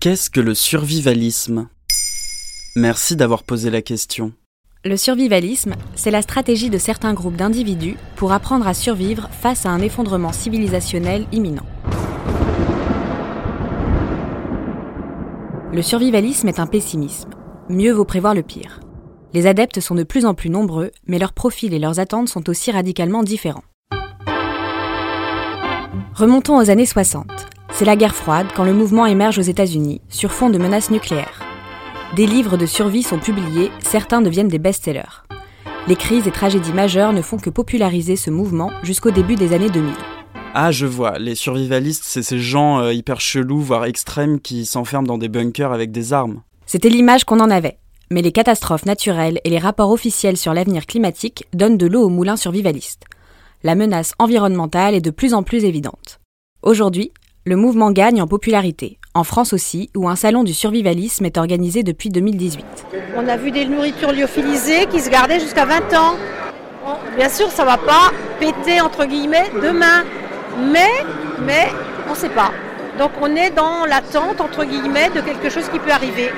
Qu'est-ce que le survivalisme? Merci d'avoir posé la question. Le survivalisme, c'est la stratégie de certains groupes d'individus pour apprendre à survivre face à un effondrement civilisationnel imminent. Le survivalisme est un pessimisme. Mieux vaut prévoir le pire. Les adeptes sont de plus en plus nombreux, mais leurs profils et leurs attentes sont aussi radicalement différents. Remontons aux années 60. C'est la guerre froide quand le mouvement émerge aux États-Unis sur fond de menaces nucléaires. Des livres de survie sont publiés, certains deviennent des best-sellers. Les crises et tragédies majeures ne font que populariser ce mouvement jusqu'au début des années 2000. Ah, je vois, les survivalistes, c'est ces gens euh, hyper chelous, voire extrêmes, qui s'enferment dans des bunkers avec des armes. C'était l'image qu'on en avait. Mais les catastrophes naturelles et les rapports officiels sur l'avenir climatique donnent de l'eau au moulin survivaliste. La menace environnementale est de plus en plus évidente. Aujourd'hui, le mouvement gagne en popularité, en France aussi, où un salon du survivalisme est organisé depuis 2018. On a vu des nourritures lyophilisées qui se gardaient jusqu'à 20 ans. bien sûr, ça va pas péter entre guillemets demain, mais, mais on ne sait pas. Donc on est dans l'attente entre guillemets de quelque chose qui peut arriver.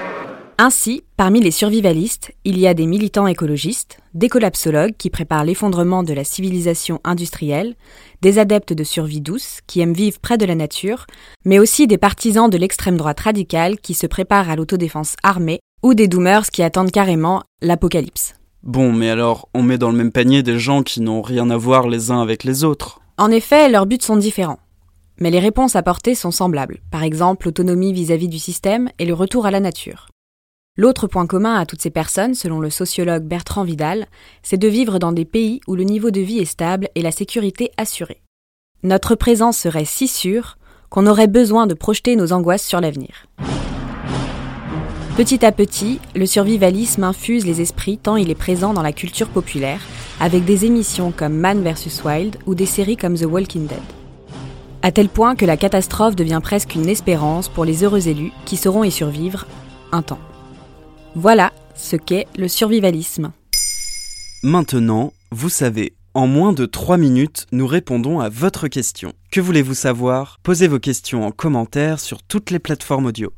Ainsi, parmi les survivalistes, il y a des militants écologistes, des collapsologues qui préparent l'effondrement de la civilisation industrielle, des adeptes de survie douce qui aiment vivre près de la nature, mais aussi des partisans de l'extrême droite radicale qui se préparent à l'autodéfense armée, ou des doomers qui attendent carrément l'apocalypse. Bon, mais alors, on met dans le même panier des gens qui n'ont rien à voir les uns avec les autres. En effet, leurs buts sont différents. Mais les réponses apportées sont semblables, par exemple l'autonomie vis-à-vis du système et le retour à la nature. L'autre point commun à toutes ces personnes, selon le sociologue Bertrand Vidal, c'est de vivre dans des pays où le niveau de vie est stable et la sécurité assurée. Notre présence serait si sûre qu'on aurait besoin de projeter nos angoisses sur l'avenir. Petit à petit, le survivalisme infuse les esprits tant il est présent dans la culture populaire, avec des émissions comme Man vs Wild ou des séries comme The Walking Dead. À tel point que la catastrophe devient presque une espérance pour les heureux élus qui sauront y survivre un temps. Voilà ce qu'est le survivalisme. Maintenant, vous savez, en moins de 3 minutes, nous répondons à votre question. Que voulez-vous savoir? Posez vos questions en commentaire sur toutes les plateformes audio.